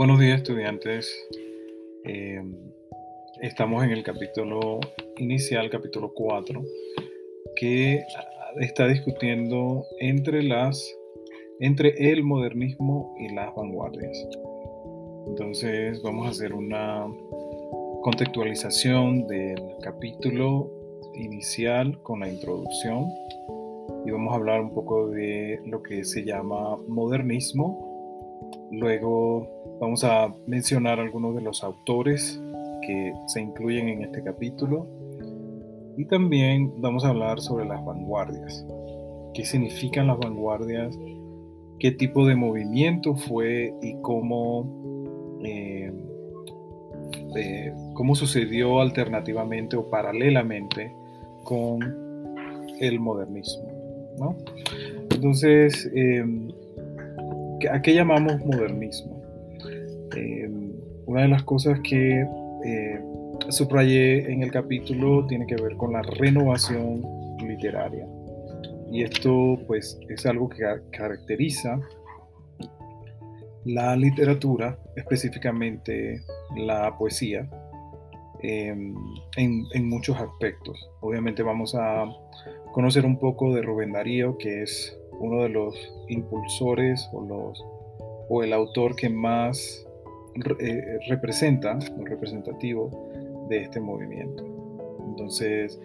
Buenos días estudiantes. Eh, estamos en el capítulo inicial, capítulo 4, que está discutiendo entre las entre el modernismo y las vanguardias. Entonces vamos a hacer una contextualización del capítulo inicial con la introducción y vamos a hablar un poco de lo que se llama modernismo Luego vamos a mencionar algunos de los autores que se incluyen en este capítulo y también vamos a hablar sobre las vanguardias. ¿Qué significan las vanguardias? ¿Qué tipo de movimiento fue y cómo, eh, eh, cómo sucedió alternativamente o paralelamente con el modernismo? Entonces, em, ¿A qué llamamos modernismo? Em, una de las cosas que eh, subrayé en el capítulo tiene que ver con la renovación literaria. Y esto pues es algo que caracteriza la literatura, específicamente la poesía, en, en, muchos aspectos. Obviamente vamos a conocer un poco de Rubén Darío, que es uno de los impulsores o, los, o el autor que más eh, representa, o representativo de este movimiento. Entonces,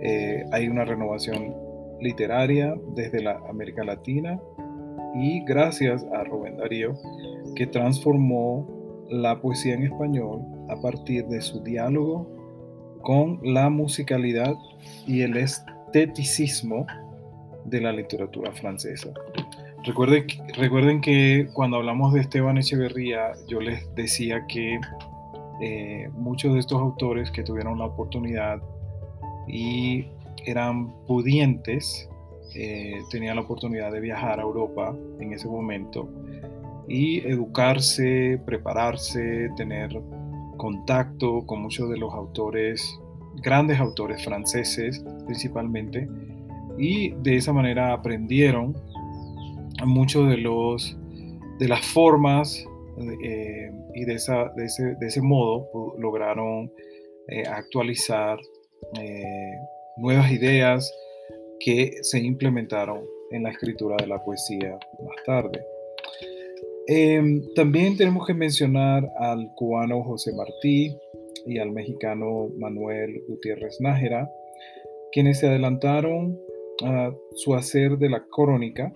eh, hay una renovación literaria desde la América Latina y gracias a Rubén Darío, que transformó la poesía en español a partir de su diálogo con la musicalidad y el esteticismo de la literatura francesa. Recuerden, recuerden que cuando hablamos de Esteban Echeverría, yo les decía que eh, muchos de estos autores que tuvieron la oportunidad y eran pudientes, eh, tenían la oportunidad de viajar a Europa en ese momento y educarse, prepararse, tener contacto con muchos de los autores, grandes autores franceses principalmente, y de esa manera aprendieron muchos de los de las formas eh, y de, esa, de, ese, de, ese, modo lograron eh, actualizar eh, nuevas ideas que se implementaron en la escritura de la poesía más tarde. Em, también tenemos que mencionar al cubano José Martí y al mexicano Manuel Gutiérrez Nájera, quienes se adelantaron su hacer de la crónica,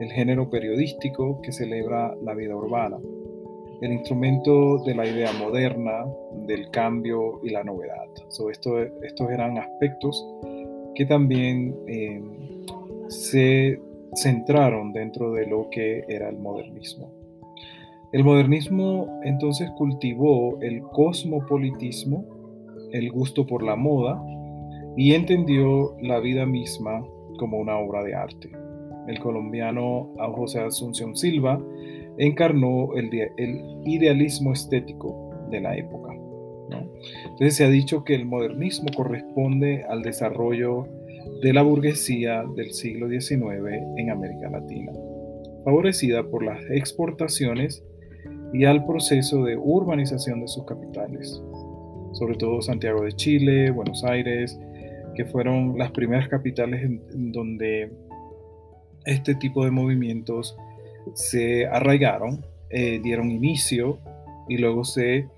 el género periodístico que celebra la vida urbana, el instrumento de la idea moderna, del cambio y la novedad. estos eran aspectos que también em, se centraron dentro de lo que era el modernismo. El modernismo entonces cultivó el cosmopolitismo, el gusto por la moda, y entendió la vida misma como una obra de arte. El colombiano José Asunción Silva encarnó el, idealismo estético de la época. Entonces se ha dicho que el modernismo corresponde al desarrollo de la burguesía del siglo XIX en América Latina, favorecida por las exportaciones y al proceso de urbanización de sus capitales, sobre todo Santiago de Chile, Buenos Aires, que fueron las primeras capitales en, donde este tipo de movimientos se arraigaron, eh, dieron inicio y luego se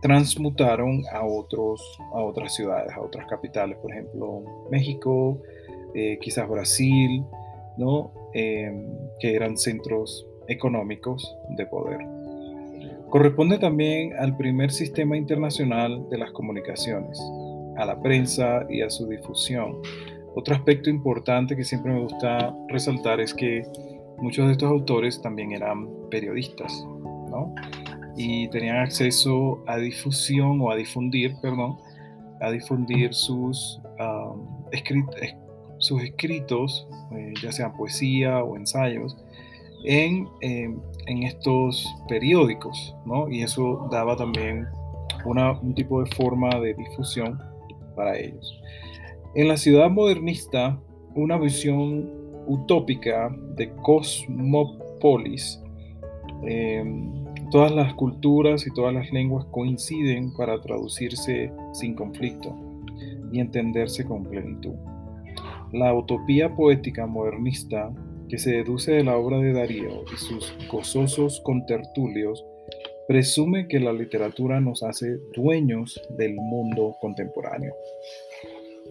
transmutaron a, otros, a otras ciudades, a otras capitales, por ejemplo México, eh, quizás Brasil, ¿no? Em, que eran centros económicos de poder. Corresponde también al primer sistema internacional de las comunicaciones, a la prensa y a su difusión. Otro aspecto importante que siempre me gusta resaltar es que muchos de estos autores también eran periodistas, ¿no? Y tenían acceso a difusión o a difundir, perdón, a difundir sus, escritos, eh, ya sean poesía o ensayos, en, em, en estos periódicos, ¿no? Y eso daba también una, un tipo de forma de difusión para ellos. En la ciudad modernista, una visión utópica de cosmopolis em, todas las culturas y todas las lenguas coinciden para traducirse sin conflicto y entenderse con plenitud. La utopía poética modernista que se deduce de la obra de Darío y sus gozosos contertulios presume que la literatura nos hace dueños del mundo contemporáneo.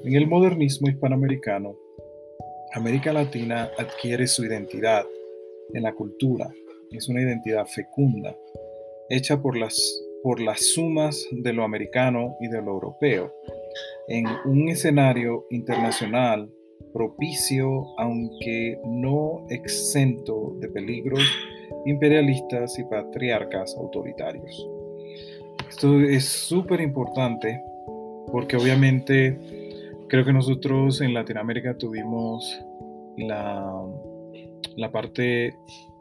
En el modernismo hispanoamericano, América Latina adquiere su identidad en la cultura. Es una identidad fecunda, hecha por las, por las sumas de lo americano y de lo europeo, en un escenario internacional propicio, aunque no exento de peligros imperialistas y patriarcas autoritarios. Esto es súper importante porque obviamente creo que nosotros en Latinoamérica tuvimos la, la parte,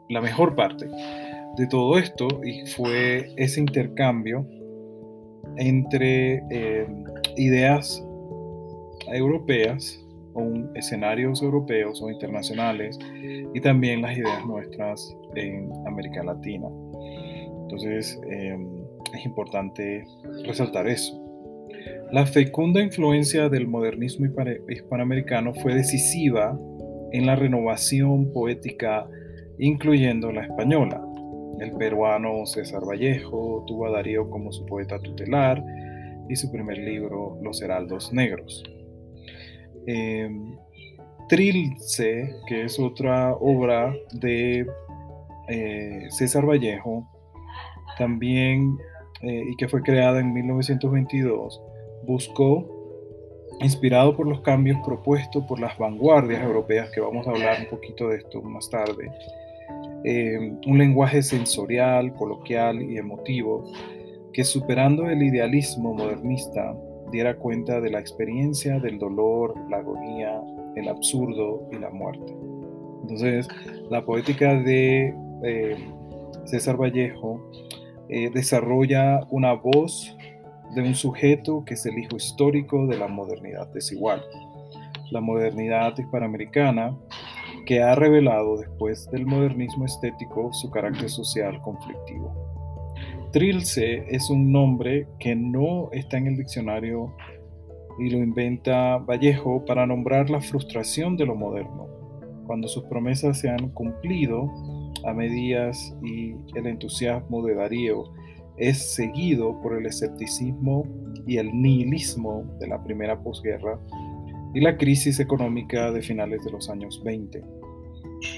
la mejor parte de todo esto y fue ese intercambio entre eh, ideas europeas o escenarios europeos o internacionales y también las ideas nuestras en América Latina. Entonces eh, es importante resaltar eso. La fecunda influencia del modernismo hispanoamericano fue decisiva en la renovación poética, incluyendo la española. El peruano César Vallejo tuvo a Darío como su poeta tutelar y su primer libro, Los Heraldos Negros. Em, Trilce, que es otra obra de eh, César Vallejo, también eh, y que fue creada en 1922, buscó, inspirado por los cambios propuestos por las vanguardias europeas, que vamos a hablar un poquito de esto más tarde, eh, un lenguaje sensorial, coloquial y emotivo que superando el idealismo modernista diera cuenta de la experiencia del dolor, la agonía, el absurdo y la muerte. Entonces, la poética de eh, César Vallejo eh, desarrolla una voz de un sujeto que es el hijo histórico de la modernidad desigual, la modernidad hispanoamericana que ha revelado después del modernismo estético su carácter social conflictivo. Trilce es un nombre que no está en el diccionario y lo inventa Vallejo para nombrar la frustración de lo moderno, cuando sus promesas se han cumplido a medidas y el entusiasmo de Darío es seguido por el escepticismo y el nihilismo de la primera posguerra y la crisis económica de finales de los años 20.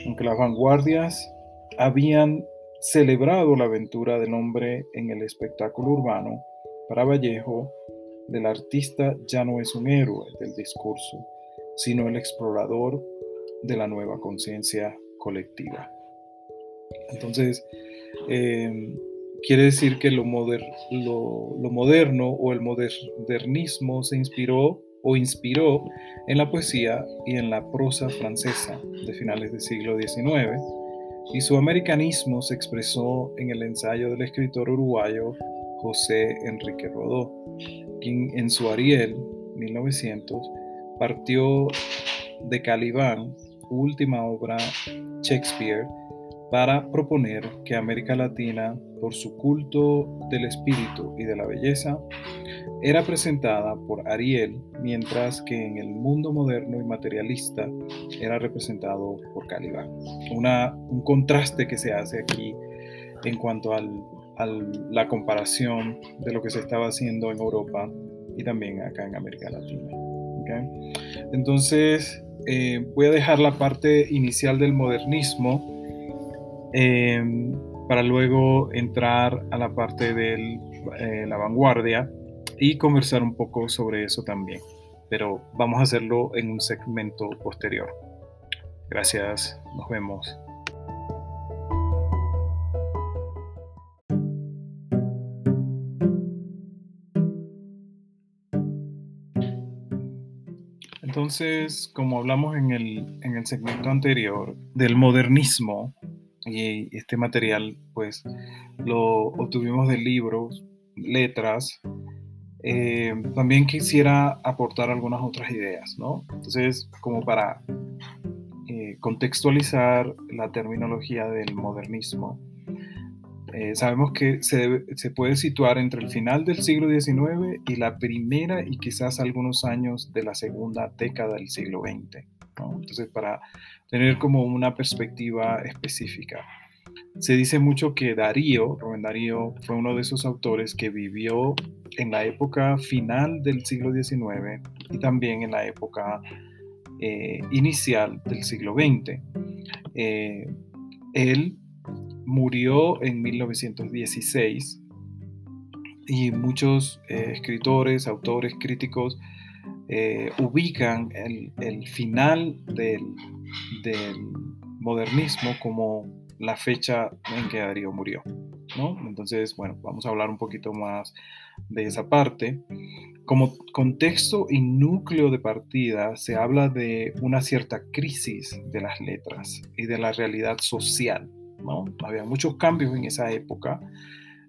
Aunque las vanguardias habían celebrado la aventura del hombre en el espectáculo urbano, para Vallejo, el artista ya no es un héroe del discurso, sino el explorador de la nueva conciencia colectiva. Entonces, eh, quiere decir que lo, lo, moderno o el modernismo se inspiró o inspiró en la poesía y en la prosa francesa de finales del siglo XIX, y su americanismo se expresó en el ensayo del escritor uruguayo José Enrique Rodó, quien en su Ariel 1900 partió de Calibán, última obra Shakespeare, para proponer que América Latina, por su culto del espíritu y de la belleza, era presentada por Ariel, mientras que en el mundo moderno y materialista era representado por Calibán. Un contraste que se hace aquí en cuanto a la comparación de lo que se estaba haciendo en Europa y también acá en América Latina. Entonces, eh, voy a dejar la parte inicial del modernismo Em, para luego entrar a la parte de eh, la vanguardia y conversar un poco sobre eso también. Pero vamos a hacerlo en un segmento posterior. Gracias, nos vemos. Entonces, como hablamos en el, en el segmento anterior del modernismo, y este material pues lo obtuvimos de libros, letras. Eh, también quisiera aportar algunas otras ideas, ¿no? Entonces, como para eh, contextualizar la terminología del modernismo, Eh, sabemos que se, se, puede situar entre el final del siglo XIX y la primera y quizás algunos años de la segunda década del siglo XX. Entonces, para tener como una perspectiva específica. Se dice mucho que Darío, Rubén Darío, fue uno de esos autores que vivió en la época final del siglo XIX y también en la época eh, inicial del siglo XX. Eh, él murió en 1916 y muchos eh, escritores, autores, críticos ubican el, final del, modernismo como la fecha en que Darío murió. ¿no? Entonces, bueno, vamos a hablar un poquito más de esa parte. Como contexto y núcleo de partida se habla de una cierta crisis de las letras y de la realidad social. Había muchos cambios en esa época,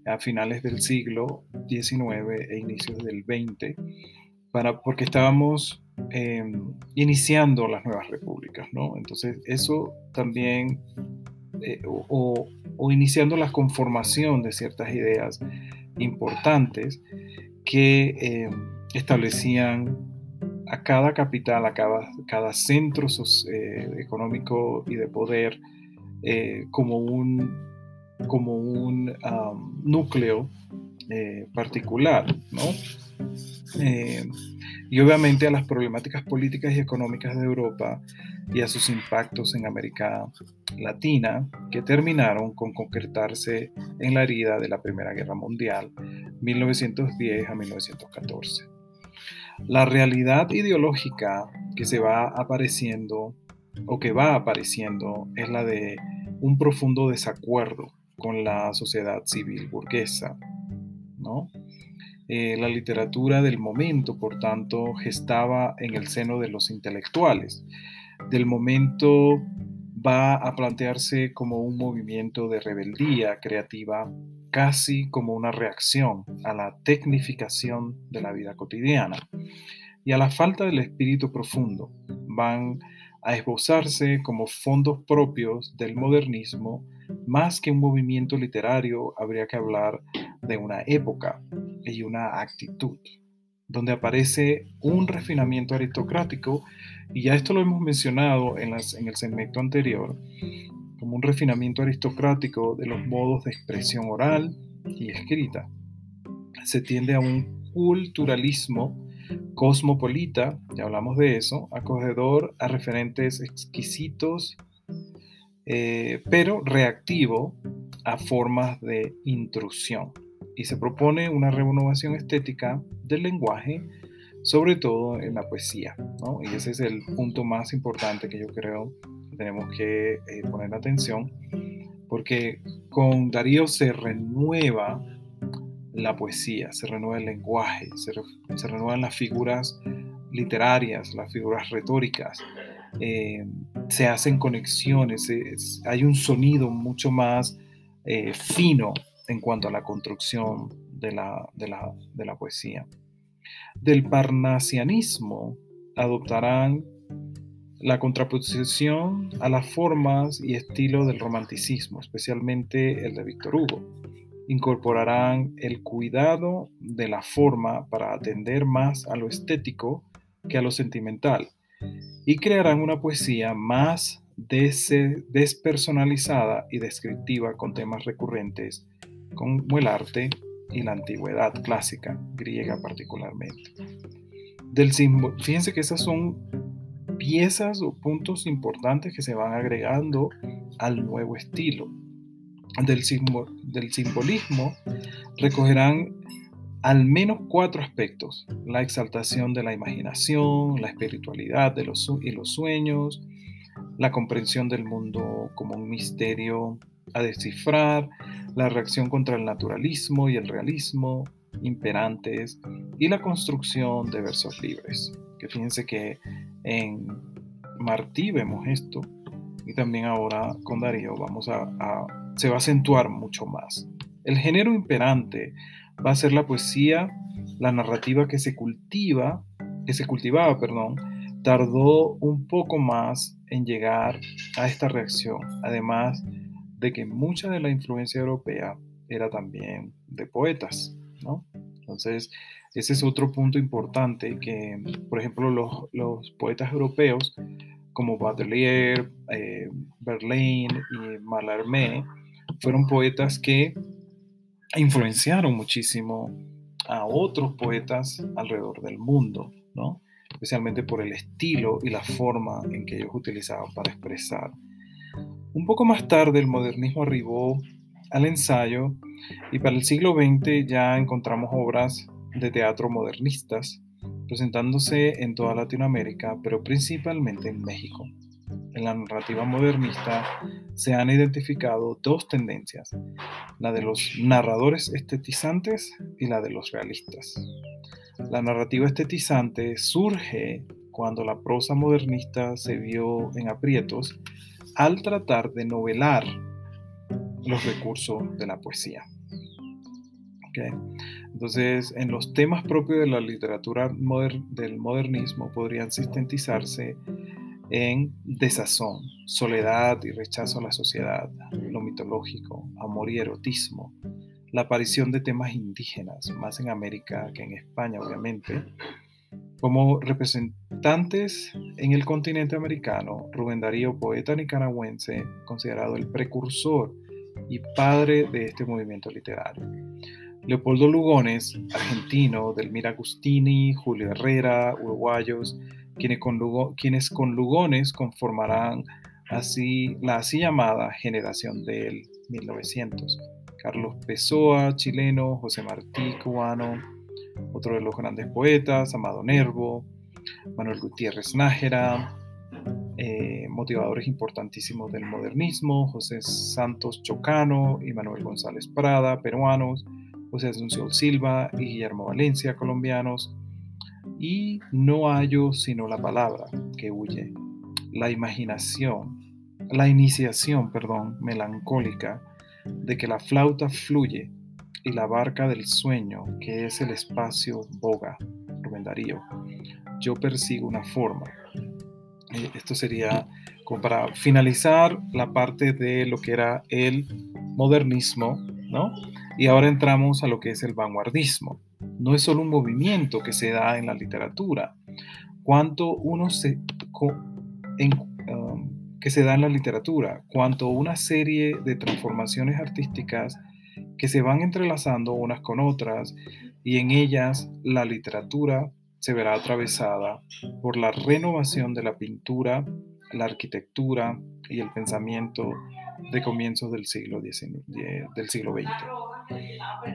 a finales del siglo XIX e inicios del XX, para, porque estábamos em, iniciando las nuevas repúblicas. ¿no? Entonces, eso también eh, o, iniciando la conformación de ciertas ideas importantes que eh, establecían a cada capital, a cada, cada centro eh, económico y de poder como un, como un núcleo particular, ¿no? Y obviamente a las problemáticas políticas y económicas de Europa y a sus impactos en América Latina, que terminaron con concretarse en la herida de la Primera Guerra Mundial, 1910 a 1914. La realidad ideológica que se va apareciendo o que va apareciendo es la de un profundo desacuerdo con la sociedad civil burguesa, ¿no? Eh, la literatura del momento, por tanto, gestaba en el seno de los intelectuales. Del momento va a plantearse como un movimiento de rebeldía creativa, casi como una reacción a la tecnificación de la vida cotidiana y a la falta del espíritu profundo. Van a esbozarse como fondos propios del modernismo, más que un movimiento literario, habría que hablar de una época, y una actitud, donde aparece un refinamiento aristocrático, y ya esto lo hemos mencionado en, en el segmento anterior, como un refinamiento aristocrático de los modos de expresión oral y escrita. Se tiende a un culturalismo cosmopolita, ya hablamos de eso, acogedor a referentes exquisitos, eh, pero reactivo a formas de intrusión y se propone una renovación estética del lenguaje, sobre todo en la poesía. Y ese es el punto más importante que yo creo que tenemos que eh, poner atención, porque con Darío se renueva la poesía, se renueva el lenguaje, se, renuevan las figuras literarias, las figuras retóricas, eh, se hacen conexiones, hay un sonido mucho más eh, fino en cuanto a la construcción de la, de la, poesía. Del parnasianismo adoptarán la contraposición a las formas y estilos del romanticismo, especialmente el de Víctor Hugo. Incorporarán el cuidado de la forma para atender más a lo estético que a lo sentimental y crearán una poesía más despersonalizada y descriptiva con temas recurrentes como el arte y la antigüedad clásica, griega particularmente. Del fíjense que esas son piezas o puntos importantes que se van agregando al nuevo estilo. Del, simbolismo recogerán al menos cuatro aspectos. La exaltación de la imaginación, la espiritualidad de los, y los sueños, la comprensión del mundo como un misterio a descifrar, la reacción contra el naturalismo y el realismo imperantes y la construcción de versos libres. Que fíjense que en Martí vemos esto y también ahora con Darío vamos a, se va a acentuar mucho más. El género imperante va a ser la poesía, la narrativa que se cultiva, que se cultivaba, perdón, tardó un poco más en llegar a esta reacción. Además, de que mucha de la influencia europea era también de poetas, ¿no? Entonces, ese es otro punto importante que, por ejemplo, los, poetas europeos como Baudelaire, eh, Verlaine y Mallarmé fueron poetas que influenciaron muchísimo a otros poetas alrededor del mundo, ¿no? especialmente por el estilo y la forma en que ellos utilizaban para expresar. Un poco más tarde el modernismo arribó al ensayo y para el siglo XX ya encontramos obras de teatro modernistas presentándose en toda Latinoamérica, pero principalmente en México. En la narrativa modernista se han identificado dos tendencias, la de los narradores estetizantes y la de los realistas. La narrativa estetizante surge cuando la prosa modernista se vio en aprietos al tratar de novelar los recursos de la poesía. Entonces, en los temas propios de la literatura del modernismo podrían sintetizarse en desazón, soledad y rechazo a la sociedad, lo mitológico, amor y erotismo, la aparición de temas indígenas, más en América que en España, obviamente. Como representantes en el continente americano, Rubén Darío, poeta nicaragüense, considerado el precursor y padre de este movimiento literario. Leopoldo Lugones, argentino, Delmira Agustini, Julio Herrera, uruguayos, quienes con, Lugones conformarán así la así llamada generación del 1900. Carlos Pessoa, chileno, José Martí, cubano, otro de los grandes poetas, Amado Nervo, Manuel Gutiérrez Nájera, eh, motivadores importantísimos del modernismo, José Santos Chocano y Manuel González Prada, peruanos, José Asunción Silva y Guillermo Valencia, colombianos, y no hallo sino la palabra que huye, la imaginación, la iniciación, perdón, melancólica de que la flauta fluye y la barca del sueño, que es el espacio, boga, Rubén Darío. Yo persigo una forma. Eh, esto sería para finalizar la parte de lo que era el modernismo, ¿no? Y ahora entramos a lo que es el vanguardismo. No es solo un movimiento que se da en la literatura. Cuanto uno en, que se da en la literatura, cuanto una serie de transformaciones artísticas que se van entrelazando unas con otras y en ellas la literatura se verá atravesada por la renovación de la pintura, la arquitectura y el pensamiento de comienzos del siglo XX.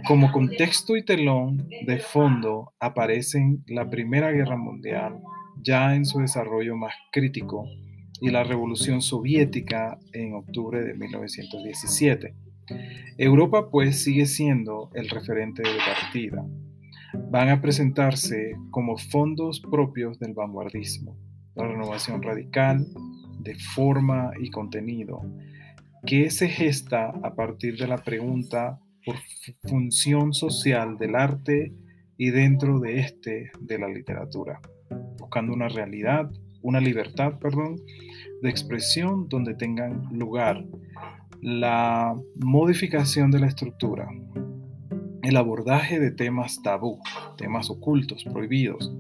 Como contexto y telón de fondo aparecen la Primera Guerra Mundial ya en su desarrollo más crítico y la Revolución Soviética en octubre de 1917. Europa pues sigue siendo el referente de partida. Van a presentarse como fondos propios del vanguardismo, la renovación radical de forma y contenido, que se gesta a partir de la pregunta por función social del arte y dentro de este de la literatura, buscando una realidad, una libertad, perdón, de expresión donde tengan lugar la modificación de la estructura, el abordaje de temas tabú, temas ocultos, prohibidos,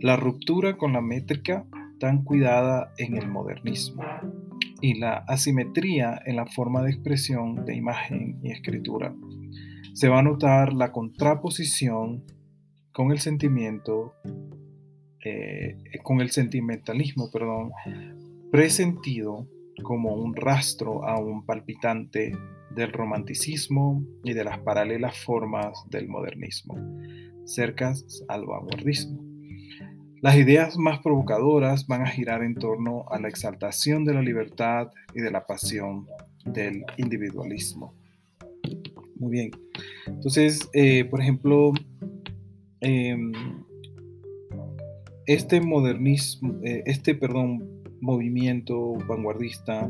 la ruptura con la métrica tan cuidada en el modernismo y la asimetría en la forma de expresión de imagen y escritura. Se va a notar la contraposición con el sentimiento, eh, con el sentimentalismo, perdón, presentido como un rastro aún palpitante del romanticismo y de las paralelas formas del modernismo, cercas al vanguardismo. Las ideas más provocadoras van a girar en torno a la exaltación de la libertad y de la pasión del individualismo. Muy bien. Entonces, eh, por ejemplo, em, este modernismo, eh, este, perdón, movimiento vanguardista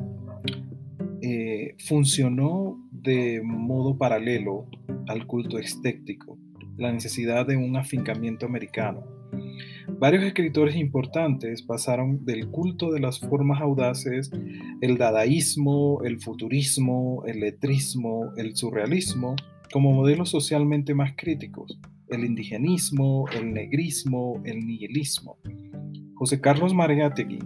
eh, funcionó de modo paralelo al culto estético, la necesidad de un afincamiento americano. Varios escritores importantes pasaron del culto de las formas audaces, el dadaísmo, el futurismo, el letrismo, el surrealismo, como modelos socialmente más críticos, el indigenismo, el negrismo, el nihilismo. José Carlos Mariátegui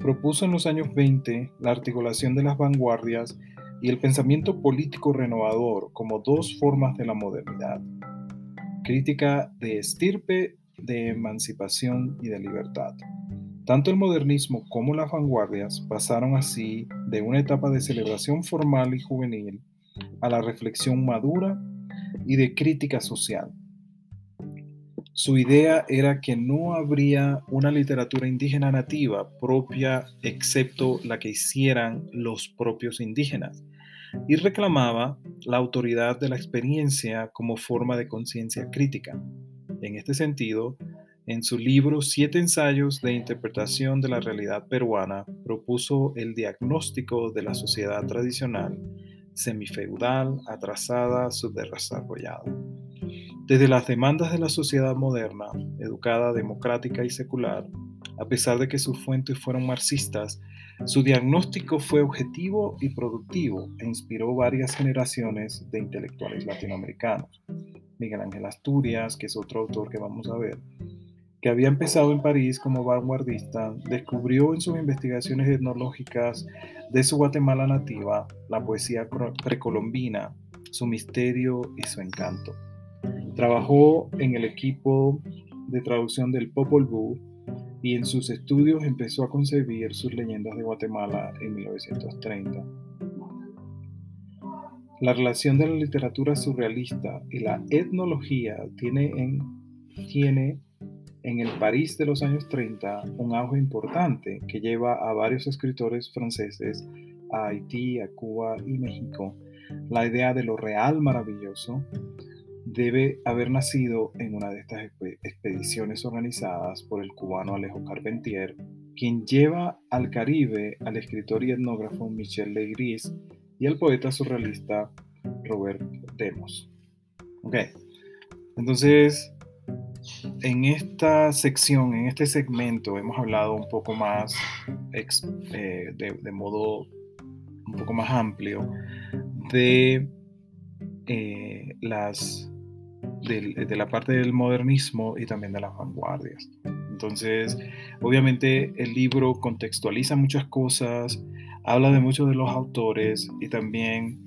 propuso en los años 20 la articulación de las vanguardias y el pensamiento político renovador como dos formas de la modernidad. Crítica de estirpe, de emancipación y de libertad. Tanto el modernismo como las vanguardias pasaron así de una etapa de celebración formal y juvenil a la reflexión madura y de crítica social. Su idea era que no habría una literatura indígena nativa propia excepto la que hicieran los propios indígenas y reclamaba la autoridad de la experiencia como forma de conciencia crítica. En este sentido, en su libro Siete ensayos de interpretación de la realidad peruana, propuso el diagnóstico de la sociedad tradicional, semifeudal, atrasada, subdesarrollada. Desde las demandas de la sociedad moderna, educada, democrática y secular, a pesar de que sus fuentes fueron marxistas, su diagnóstico fue objetivo y productivo e inspiró varias generaciones de intelectuales latinoamericanos. Miguel Ángel Asturias, que es otro autor que vamos a ver, que había empezado en París como vanguardista, descubrió en sus investigaciones etnológicas de su Guatemala nativa la poesía precolombina, su misterio y su encanto. Trabajó en el equipo de traducción del Popol Vuh y en sus estudios empezó a concebir sus leyendas de Guatemala en 1930. La relación de la literatura surrealista y la etnología tiene en, tiene en el París de los años 30 un auge importante que lleva a varios escritores franceses a Haití, a Cuba y México. La idea de lo real maravilloso debe haber nacido en una de estas expediciones organizadas por el cubano Alejo Carpentier, quien lleva al Caribe al escritor y etnógrafo Michel Legris y al poeta surrealista Robert Demos. Ok, entonces en esta sección, en este segmento, hemos hablado un poco más eh, de, modo un poco más amplio de eh, las de, la parte del modernismo y también de las vanguardias. Entonces, obviamente el libro contextualiza muchas cosas, habla de muchos de los autores y también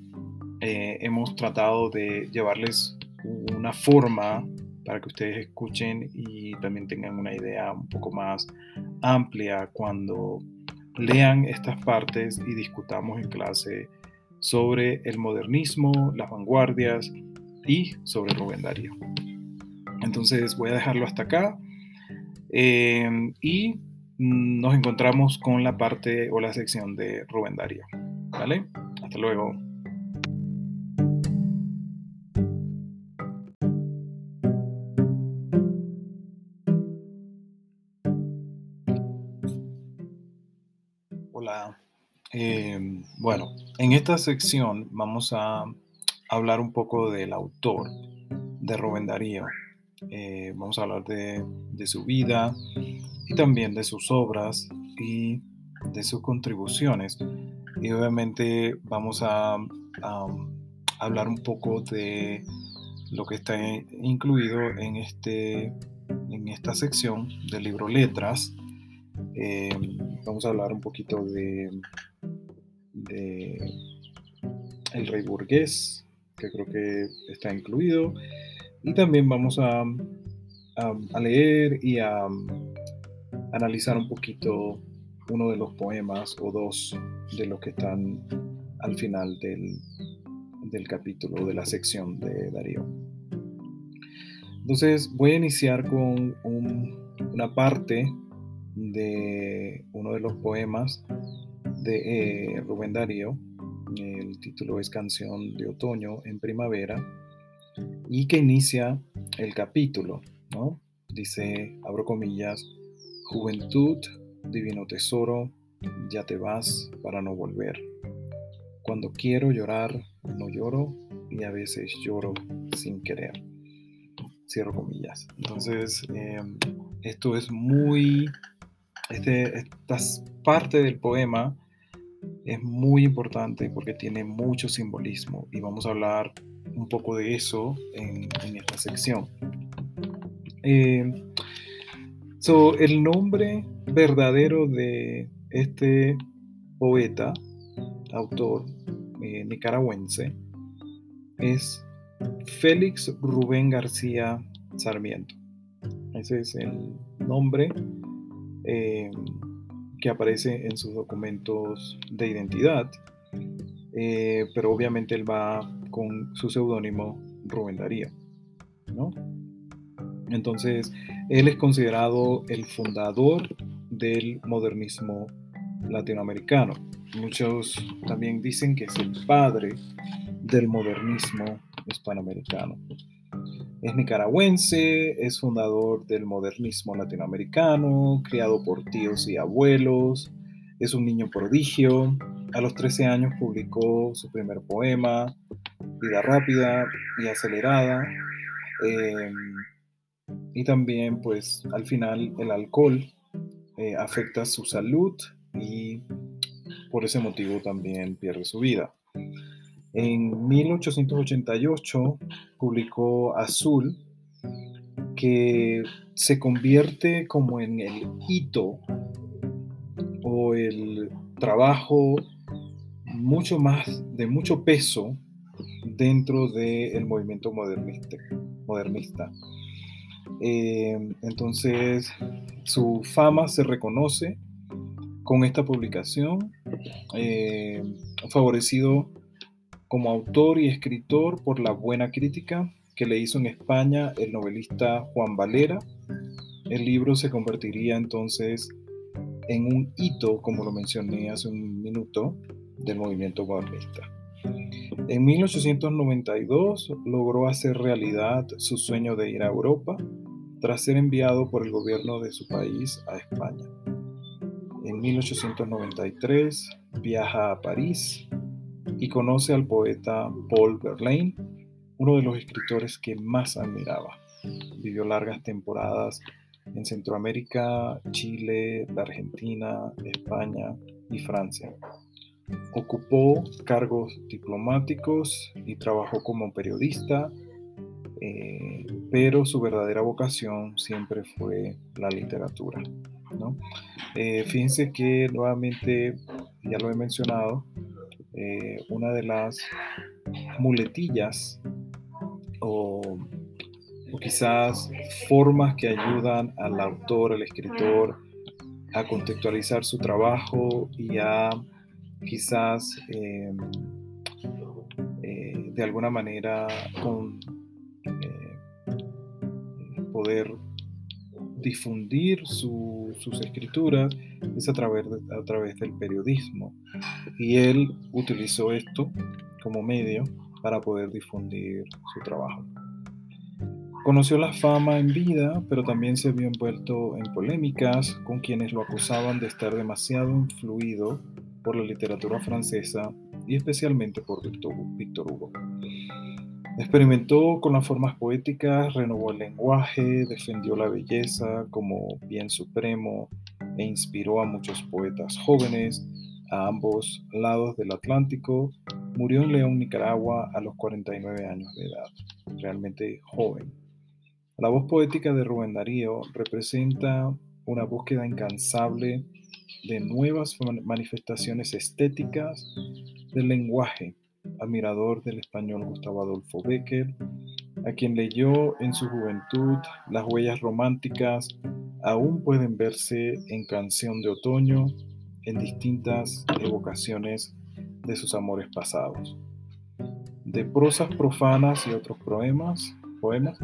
eh, hemos tratado de llevarles una forma para que ustedes escuchen y también tengan una idea un poco más amplia cuando lean estas partes y discutamos en clase sobre el modernismo, las vanguardias y sobre Rubén Darío. Entonces voy a dejarlo hasta acá eh, y nos encontramos con la parte o la sección de Rubén Darío. ¿Vale? Hasta luego. Hola. Eh, bueno, en esta sección vamos a hablar un poco del autor de Rubén Darío. Eh, vamos a hablar de, su vida y también de sus obras y de sus contribuciones. Y obviamente vamos a, hablar un poco de lo que está incluido en, este, en esta sección del libro Letras. Eh, vamos a hablar un poquito de, El Rey Burgués, que creo que está incluido. Y también vamos a, a, leer y a, analizar un poquito uno de los poemas o dos de los que están al final del, del capítulo, de la sección de Darío. Entonces voy a iniciar con una parte de uno de los poemas de eh, Rubén Darío el título es Canción de Otoño en Primavera, y que inicia el capítulo, ¿no? Dice, abro comillas, Juventud, divino tesoro, ya te vas para no volver. Cuando quiero llorar, no lloro y a veces lloro sin querer. Cierro comillas. Entonces, em, Esto es muy, este, esta parte del poema es muy importante porque tiene mucho simbolismo y vamos a hablar un poco de eso en, esta sección. Eh, el nombre verdadero de este poeta, autor eh, nicaragüense, es Félix Rubén García Sarmiento. Ese es el nombre eh, que aparece en sus documentos de identidad, eh, pero obviamente él va con su seudónimo Rubén Darío. Entonces, él es considerado el fundador del modernismo latinoamericano. Muchos también dicen que es el padre del modernismo hispanoamericano. Es nicaragüense, es fundador del modernismo latinoamericano, criado por tíos y abuelos, es un niño prodigio. A los 13 años publicó su primer poema, Vida rápida y acelerada. Em, y también, pues, al final el alcohol eh, afecta su salud y por ese motivo también pierde su vida. En 1888 publicó Azul, que se convierte como en el hito o el trabajo mucho más de mucho peso dentro del movimiento modernista. modernista. Eh, entonces, su fama se reconoce con esta publicación, eh, favorecido como autor y escritor por la buena crítica que le hizo en España el novelista Juan Valera. El libro se convertiría entonces en un hito, como lo mencioné hace un minuto, del movimiento modernista. En 1892 logró hacer realidad su sueño de ir a Europa tras ser enviado por el gobierno de su país a España. En 1893 viaja a París y conoce al poeta Paul Verlaine, uno de los escritores que más admiraba. Vivió largas temporadas en Centroamérica, Chile, la Argentina, España y Francia. Ocupó cargos diplomáticos y trabajó como periodista, eh, pero su verdadera vocación siempre fue la literatura. Eh, fíjense que nuevamente, ya lo he mencionado, eh, una de las muletillas o, quizás formas que ayudan al autor, al escritor, a contextualizar su trabajo y a quizás eh, eh, de alguna manera con, poder difundir sus escrituras es a través, a través del periodismo. Y él utilizó esto como medio para poder difundir su trabajo. Conoció la fama en vida, pero también se vio envuelto en polémicas con quienes lo acusaban de estar demasiado influido por la literatura francesa y especialmente por Victor Hugo. Experimentó con las formas poéticas, renovó el lenguaje, defendió la belleza como bien supremo e inspiró a muchos poetas jóvenes a ambos lados del Atlántico. Murió en León, Nicaragua, a los 49 años de edad, realmente joven. La voz poética de Rubén Darío representa una búsqueda incansable de nuevas manifestaciones estéticas del lenguaje admirador del español Gustavo Adolfo Becker, a quien leyó en su juventud las huellas románticas, aún pueden verse en Canción de Otoño, en distintas evocaciones de sus amores pasados. De prosas profanas y otros poemas, poemas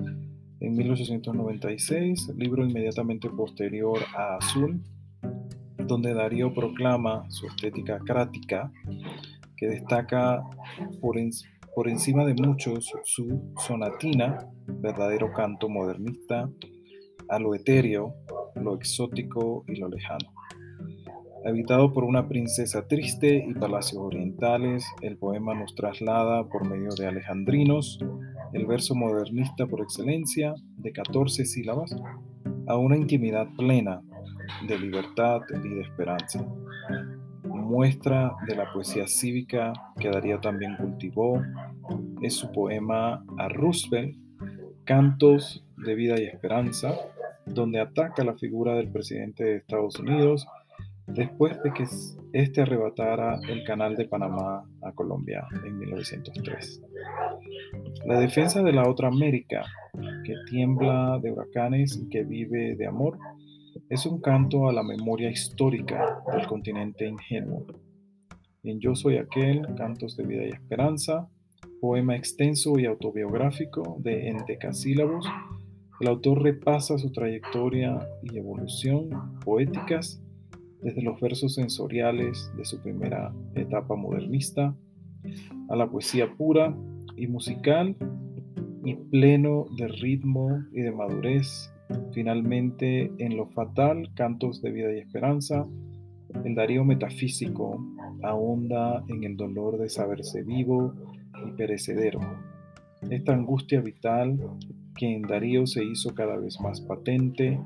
en 1896, libro inmediatamente posterior a Azul, donde Darío proclama su estética crática que destaca por, encima de muchos su sonatina, verdadero canto modernista, a lo etéreo, lo exótico y lo lejano. Habitado por una princesa triste y palacios orientales, el poema nos traslada por medio de alejandrinos, el verso modernista por excelencia, de 14 sílabas, a una intimidad plena de libertad y de esperanza. Muestra de la poesía cívica que Darío también cultivó es su poema a Roosevelt, Cantos de Vida y Esperanza, donde ataca la figura del presidente de Estados Unidos después de que éste arrebatara el canal de Panamá a Colombia en 1903. La defensa de la otra América, que tiembla de huracanes y que vive de amor, es un canto a la memoria histórica del continente ingenuo. En Yo Soy Aquel, Cantos de Vida y Esperanza, poema extenso y autobiográfico de endecasílabos, el autor repasa su trayectoria y evolución poéticas desde los versos sensoriales de su primera etapa modernista a la poesía pura y musical y pleno de ritmo y de madurez, finalmente en lo fatal, cantos de vida y esperanza, el Darío metafísico ahonda en el dolor de saberse vivo y perecedero. Esta angustia vital que en Darío se hizo cada vez más patente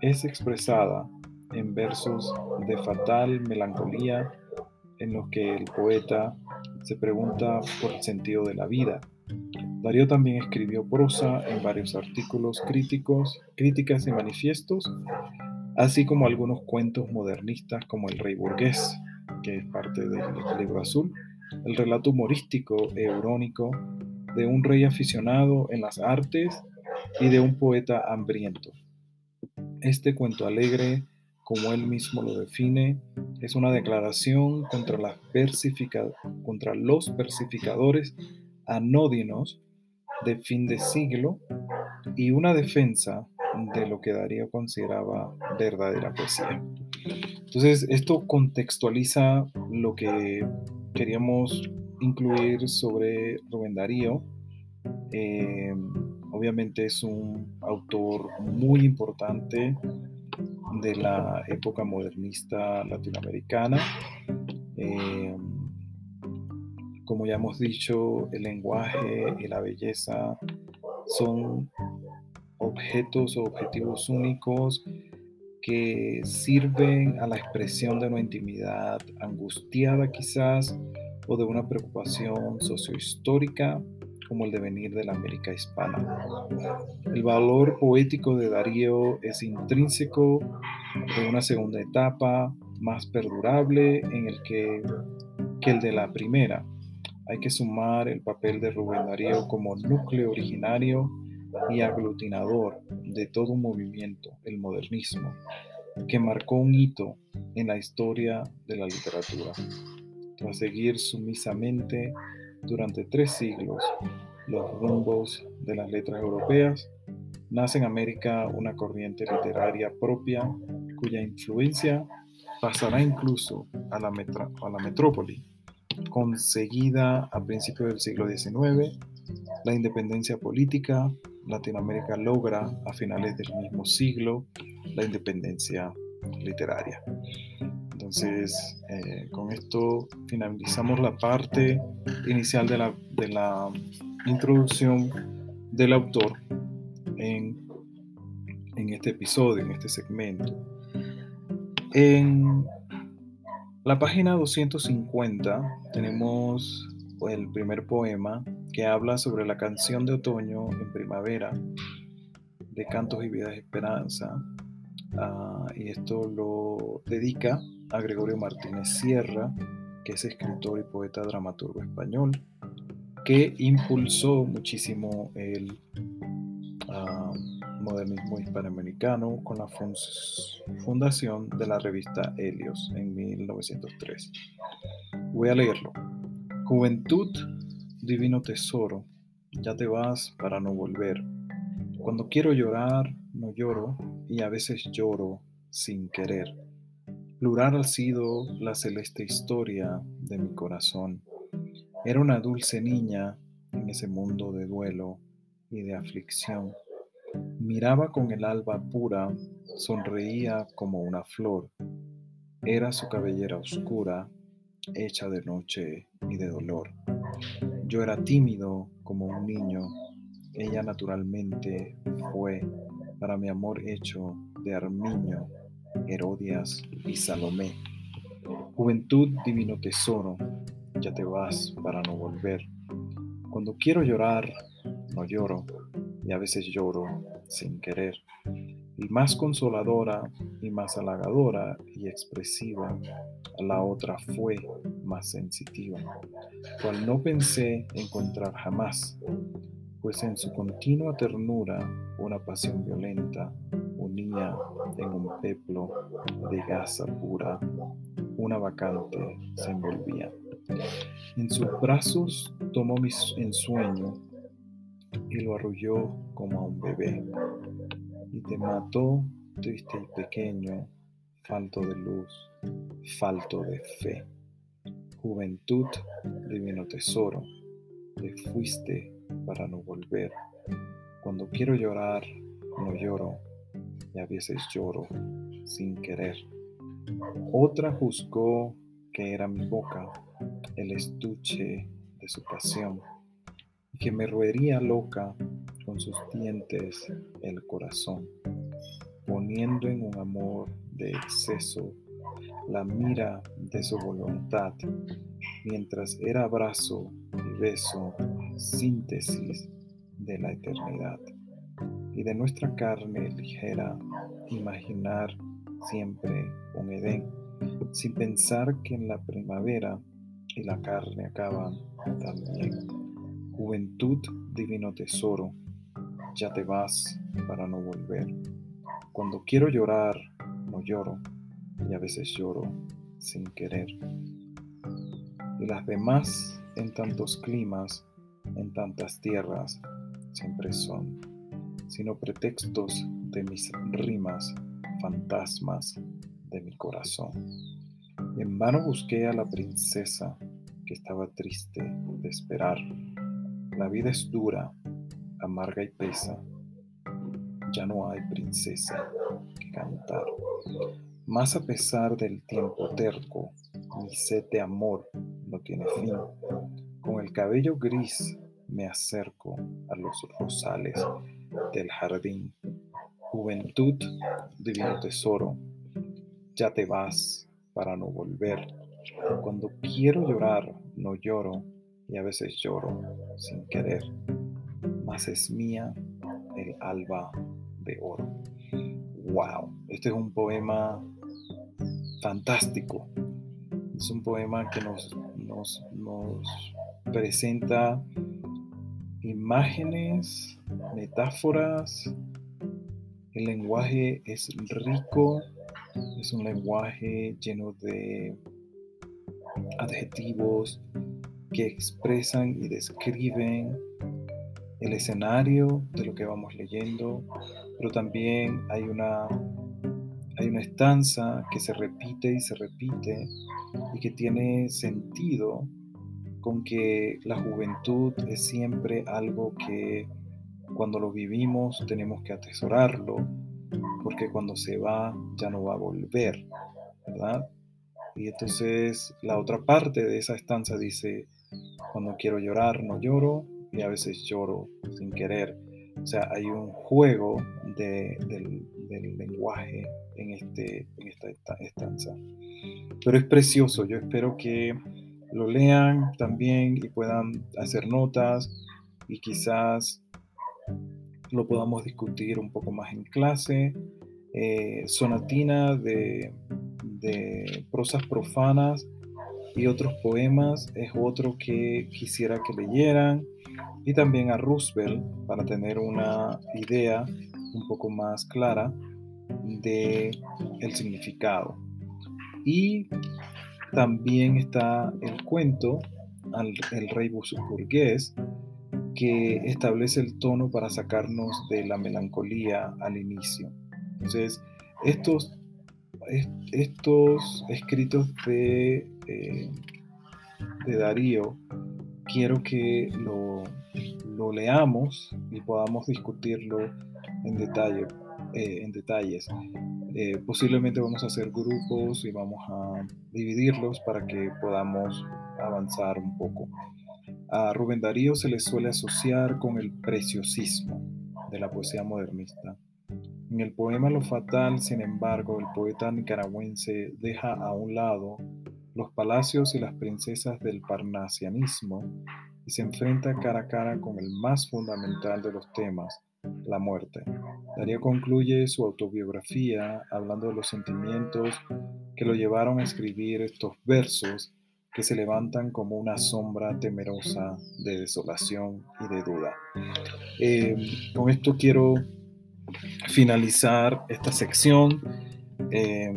es expresada en versos de fatal melancolía en los que el poeta se pregunta por el sentido de la vida. Darío también escribió prosa en varios artículos críticos, críticas y manifiestos, así como algunos cuentos modernistas como El Rey Burgués, que es parte del libro azul, el relato humorístico e irónico de un rey aficionado en las artes y de un poeta hambriento. Este cuento alegre, como él mismo lo define, es una declaración contra, contra los versificadores anódinos de fin de siglo y una defensa de lo que Darío consideraba verdadera poesía. Entonces, esto contextualiza lo que queríamos incluir sobre Rubén Darío. Eh, obviamente es un autor muy importante de la época modernista latinoamericana. Eh, como ya hemos dicho, el lenguaje y la belleza son objetos o objetivos únicos que sirven a la expresión de una intimidad angustiada quizás o de una preocupación sociohistórica como el devenir de la América hispana. El valor poético de Darío es intrínseco de una segunda etapa más perdurable en el que, que el de la primera. Hay que sumar el papel de Rubén Darío como núcleo originario y aglutinador de todo un movimiento, el modernismo, que marcó un hito en la historia de la literatura. Tras seguir sumisamente durante tres siglos los rumbos de las letras europeas, nace en América una corriente literaria propia cuya influencia pasará incluso a la, a la metrópoli. Conseguida a principios del siglo XIX, la independencia política, Latinoamérica logra a finales del mismo siglo la independencia literaria. Entonces, eh, con esto finalizamos la parte inicial de la, de la introducción del autor en, en este episodio, en este segmento. En la página 250 tenemos el primer poema que habla sobre la canción de otoño en primavera de Cantos y Vidas de Esperanza. Ah, y esto lo dedica a Gregorio Martínez Sierra, que es escritor y poeta dramaturgo español, que impulsó muchísimo el modernismo hispanoamericano con la fundación de la revista Helios en 1903. Voy a leerlo. Juventud, divino tesoro, ya te vas para no volver. Cuando quiero llorar, no lloro y a veces lloro sin querer. Plural ha sido la celeste historia de mi corazón. Era una dulce niña en ese mundo de duelo y de aflicción. Miraba con el alba pura, sonreía como una flor. Era su cabellera oscura, hecha de noche y de dolor. Yo era tímido como un niño, ella naturalmente fue para mi amor hecho de Armiño, Herodias y Salomé. Juventud, divino tesoro, ya te vas para no volver. Cuando quiero llorar, no lloro, y a veces lloro sin querer. Y más consoladora y más halagadora y expresiva, la otra fue más sensitiva, cual no pensé encontrar jamás, pues en su continua ternura una pasión violenta unía en un peplo de gasa pura, una vacante se envolvía. En sus brazos tomó mi ensueño y lo arrulló como a un bebé. Y te mató triste y pequeño, falto de luz, falto de fe. Juventud, divino tesoro, te fuiste para no volver. Cuando quiero llorar, no lloro, y a veces lloro sin querer. Otra juzgó que era mi boca, el estuche de su pasión, que me roería loca con sus dientes el corazón, poniendo en un amor de exceso la mira de su voluntad, mientras era abrazo y beso, síntesis de la eternidad. Y de nuestra carne ligera, imaginar siempre un Edén, sin pensar que en la primavera y la carne acaban también. Juventud, divino tesoro, ya te vas para no volver. Cuando quiero llorar, no lloro, y a veces lloro sin querer. Y las demás en tantos climas, en tantas tierras, siempre son, sino pretextos de mis rimas, fantasmas de mi corazón. En vano busqué a la princesa que estaba triste de esperar. La vida es dura, amarga y pesa. Ya no hay princesa que cantar. Más a pesar del tiempo terco, mi sed de amor no tiene fin. Con el cabello gris me acerco a los rosales del jardín. Juventud, divino tesoro, ya te vas para no volver. Cuando quiero llorar, no lloro y a veces lloro sin querer. Mas es mía el alba de oro. ¡Wow! Este es un poema fantástico. Es un poema que nos, nos, presenta imágenes, metáforas. El lenguaje es rico, es un lenguaje lleno de adjetivos que expresan y describen el escenario de lo que vamos leyendo, pero también hay una hay una estanza que se repite y se repite y que tiene sentido con que la juventud es siempre algo que cuando lo vivimos tenemos que atesorarlo, porque cuando se va ya no va a volver, ¿verdad? Y entonces la otra parte de esa estanza dice, cuando quiero llorar no lloro y a veces lloro sin querer. O sea, hay un juego del, lenguaje en, este, en esta estanza. Pero es precioso, yo espero que lo lean también y puedan hacer notas y quizás lo podamos discutir un poco más en clase. Eh, sonatina de, de prosas profanas y otros poemas es otro que quisiera que leyeran y también a Roosevelt para tener una idea un poco más clara de el significado. Y también está el cuento al, El rey burgués que establece el tono para sacarnos de la melancolía al inicio. Entonces, estos, estos escritos de, eh, de Darío quiero que lo, lo leamos y podamos discutirlo en detalle, eh, en detalles. Eh, posiblemente vamos a hacer grupos y vamos a dividirlos para que podamos avanzar un poco. A Rubén Darío se le suele asociar con el preciosismo de la poesía modernista. En el poema Lo Fatal, sin embargo, el poeta nicaragüense deja a un lado los palacios y las princesas del parnasianismo y se enfrenta cara a cara con el más fundamental de los temas, la muerte. Darío concluye su autobiografía hablando de los sentimientos que lo llevaron a escribir estos versos que se levantan como una sombra temerosa de desolación y de duda. Eh, con esto quiero finalizar esta sección. Eh,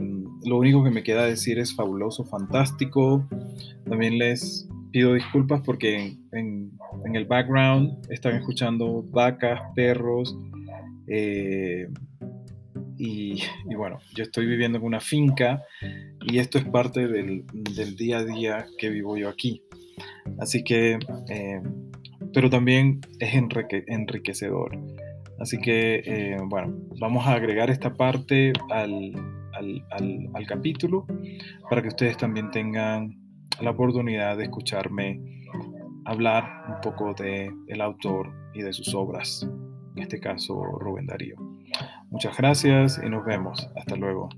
lo único que me queda decir es fabuloso, fantástico. También les pido disculpas porque en, el background están escuchando vacas, perros. Eh, y, bueno, yo estoy viviendo en una finca y esto es parte del, día a día que vivo yo aquí. Así que, eh, pero también es enriquecedor. Así que, eh, bueno, vamos a agregar esta parte al, al, capítulo para que ustedes también tengan la oportunidad de escucharme hablar un poco de el autor y de sus obras, en este caso Rubén Darío. Muchas gracias y nos vemos. Hasta luego.